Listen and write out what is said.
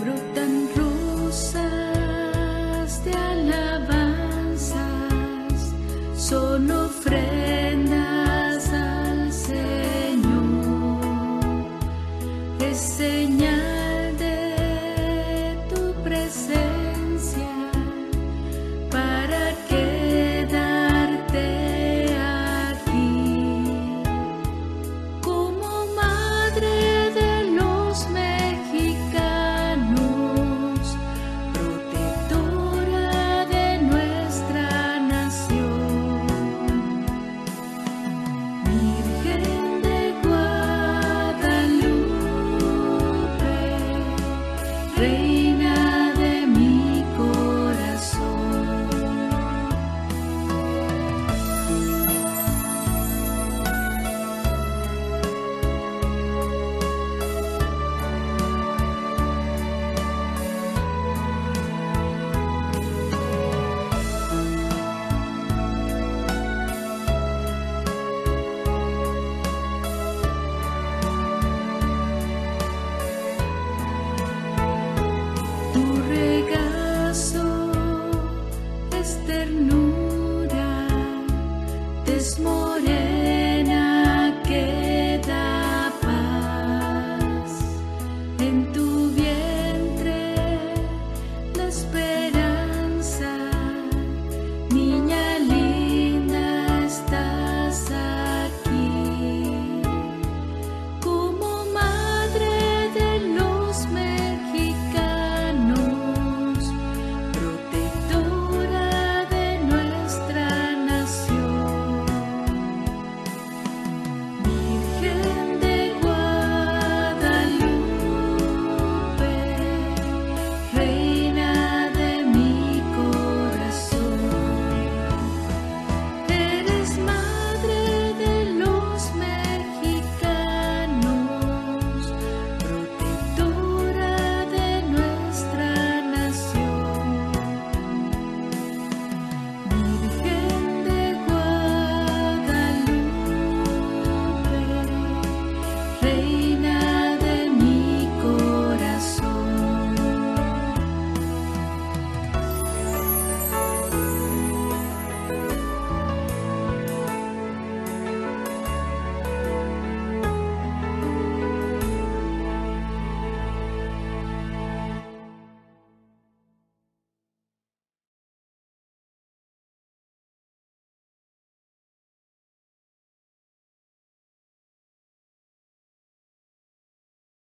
brotan rosas de alabanzas, son ofrendas this morning.